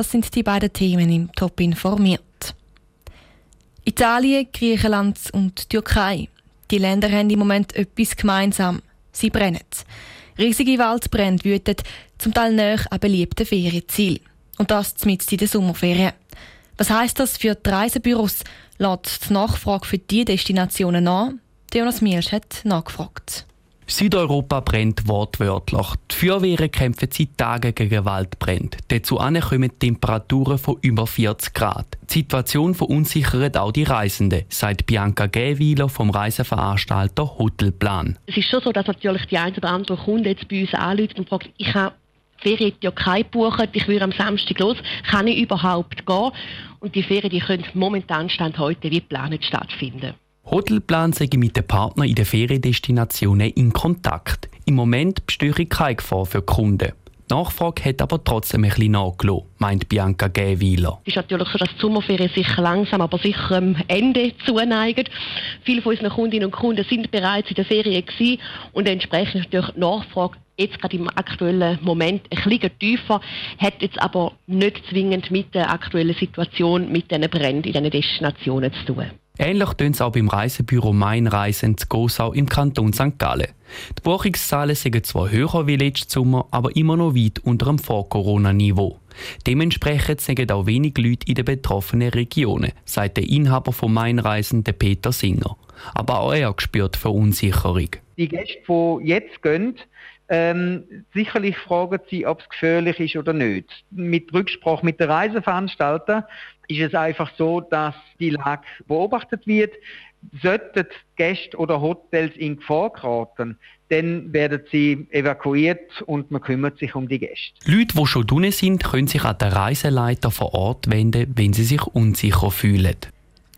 Das sind die beiden Themen im Top informiert. Italien, Griechenland und Türkei. Die Länder haben im Moment etwas gemeinsam. Sie brennen. Riesige Waldbrände wüten, zum Teil näher an beliebten Ferienzielen. Und das mitten in der Sommerferien. Was heisst das für die Reisebüros? Lässt die Nachfrage für diese Destinationen an? Jonas Mielsch hat nachgefragt. Südeuropa brennt wortwörtlich. Die Feuerwehren kämpfen seit Tagen gegen Waldbrände. Dazu kommen Temperaturen von über 40 Grad. Die Situation verunsichert auch die Reisenden, sagt Bianca Gäwiler vom Reiseveranstalter Hotelplan. Es ist schon so, dass natürlich die ein oder andere Kunde jetzt bei uns anruft und fragt, ich habe Ferien ja keine gebucht, ich würde am Samstag los, kann ich überhaupt gehen? Und die Ferien die können momentan Stand heute wie geplant stattfinden. Hotelplan sei mit den Partnern in den Feriendestinationen in Kontakt. Im Moment bestehe keine Gefahr für die Kunden. Die Nachfrage hat aber trotzdem ein bisschen nachgelassen, meint Bianca Gäwiler. Es ist natürlich so, dass die Sommerferien sich langsam, aber sicher am Ende zuneigen. Viele von unseren Kundinnen und Kunden sind bereits in der Ferien gewesen und entsprechend natürlich die Nachfrage jetzt gerade im aktuellen Moment ein bisschen tiefer, hat jetzt aber nicht zwingend mit der aktuellen Situation, mit diesen Bränden in diesen Destinationen zu tun. Ähnlich tun es auch beim Reisebüro Mainreisen zu Gosau im Kanton St. Gallen. Die Buchungszahlen sind zwar höher wie letztes Sommer, aber immer noch weit unter dem Vor-Corona-Niveau. Dementsprechend sind auch wenig Leute in den betroffenen Regionen, sagt der Inhaber von Mainreisen, Peter Singer. Aber auch er spürt Verunsicherung. Die Gäste, die jetzt gehen, ähm, sicherlich fragen sie, ob es gefährlich ist oder nicht. Mit Rücksprache mit der Reiseveranstalter ist es einfach so, dass die Lage beobachtet wird. Sollten Gäste oder Hotels in Gefahr geraten, dann werden sie evakuiert und man kümmert sich um die Gäste. Leute, die schon drinnen sind, können sich an den Reiseleiter vor Ort wenden, wenn sie sich unsicher fühlen.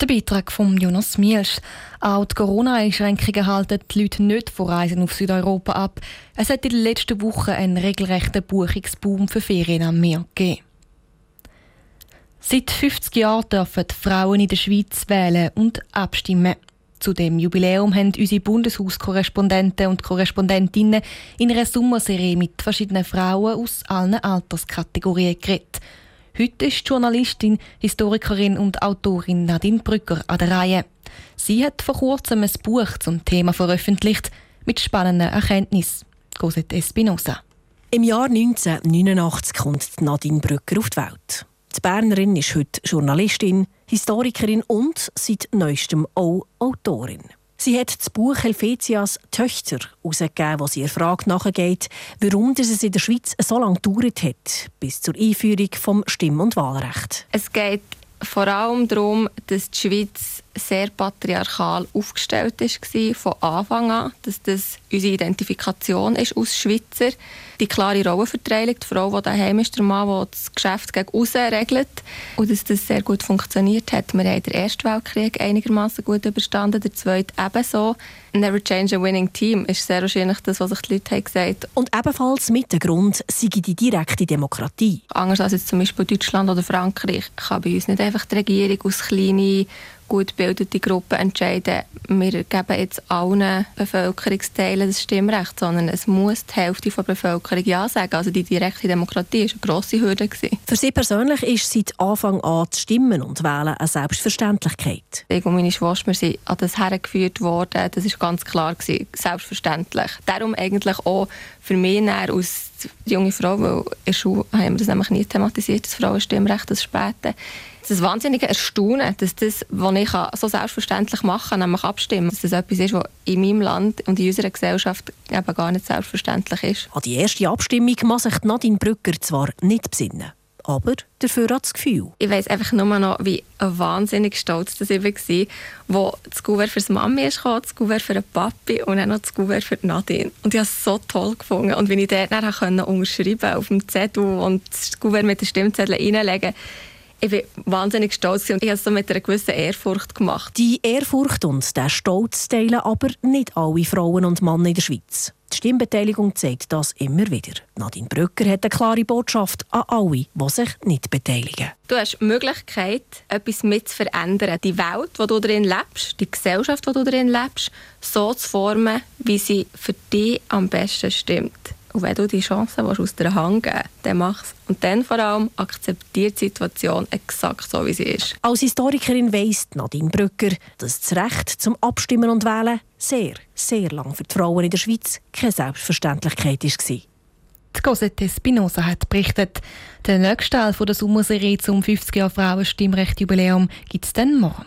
Der Beitrag von Jonas Mielsch. Auch die Corona-Einschränkungen halten die Leute nicht von Reisen auf Südeuropa ab. Es hat in den letzten Wochen einen regelrechten Buchungsboom für Ferien am Meer gegeben. Seit 50 Jahren dürfen Frauen in der Schweiz wählen und abstimmen. Zu dem Jubiläum haben unsere Bundeshauskorrespondenten und Korrespondentinnen in einer Sommerserie mit verschiedenen Frauen aus allen Alterskategorien geredet. Heute ist die Journalistin, Historikerin und Autorin Nadine Brücker an der Reihe. Sie hat vor kurzem ein Buch zum Thema veröffentlicht mit spannenden Erkenntnissen. Cosette Espinosa. Im Jahr 1989 kommt Nadine Brücker auf die Welt. Die Bernerin ist heute Journalistin, Historikerin und seit neuestem auch Autorin. Sie hat das Buch Helvetias Töchter herausgegeben, wo sie ihrer Frage nachgeht, warum es in der Schweiz so lange gedauert hat, bis zur Einführung vom Stimm- und Wahlrecht. Es geht vor allem darum, dass die Schweiz sehr patriarchal aufgestellt war von Anfang an, dass das unsere Identifikation ist als Schweizer die klare Rollenverteilung. Die Frau, die daheim ist, der Mann, der das Geschäft gegen außen regelt. Und dass das sehr gut funktioniert hat. Wir haben den Ersten Weltkrieg einigermaßen gut überstanden, der Zweite ebenso. Never change a winning team ist sehr wahrscheinlich das, was sich die Leute haben gesagt Und ebenfalls mit dem Grund sei die direkte Demokratie. Anders als jetzt zum Beispiel Deutschland oder Frankreich kann bei uns nicht einfach die Regierung aus kleinen gut gebildete Gruppen entscheiden, wir geben jetzt allen Bevölkerungsteilen das Stimmrecht, sondern es muss die Hälfte der Bevölkerung Ja sagen. Also die direkte Demokratie war eine grosse Hürde. Für Sie persönlich ist seit Anfang an das Stimmen und Wählen eine Selbstverständlichkeit. Ich und meine Schwester sind an das hergeführt worden. Das war ganz klar. Gewesen. Selbstverständlich. Darum eigentlich auch für mich als junge Frau, weil in der Schule haben wir das nämlich nie thematisiert, das Frauenstimmrecht, das Späte das wahnsinnige Erstaunen, dass das, was ich so selbstverständlich machen kann, nämlich abstimmen, dass das etwas ist, was in meinem Land und in unserer Gesellschaft eben gar nicht selbstverständlich ist. An die erste Abstimmung muss sich Nadine Brücker zwar nicht besinnen aber dafür hat das Gefühl. Ich weiss einfach nur noch, wie wahnsinnig stolz das ich war, wo das Gouverne für die Mami kam, das Gouverne für den Papi und dann noch das Gouverne für Nadine. Und ich habe es so toll gefunden. Und wenn ich dort dann unterschreiben auf dem Zettel und das Gouverne mit den Stimmzetteln reinlegen ich bin wahnsinnig stolz und ich habe es so mit einer gewissen Ehrfurcht gemacht. Die Ehrfurcht und der Stolz teilen aber nicht alle Frauen und Männer in der Schweiz. Die Stimmbeteiligung zeigt das immer wieder. Nadine Brücker hat eine klare Botschaft an alle, die sich nicht beteiligen. Du hast die Möglichkeit, etwas mit zu verändern. Die Welt, wo du darin lebst, die Gesellschaft, wo du darin lebst, so zu formen, wie sie für dich am besten stimmt. Und wenn du die Chance aus der Hand geben dann mach es. Und dann vor allem akzeptiert die Situation exakt so, wie sie ist. Als Historikerin weiss Nadine Brücker, dass das Recht zum Abstimmen und Wählen sehr, sehr lang für die Frauen in der Schweiz keine Selbstverständlichkeit war. Die Cosette Espinosa hat berichtet, der nächste Teil der Sommerserie zum 50 Jahr Frauenstimmrecht-Jubiläum gibt es dann morgen.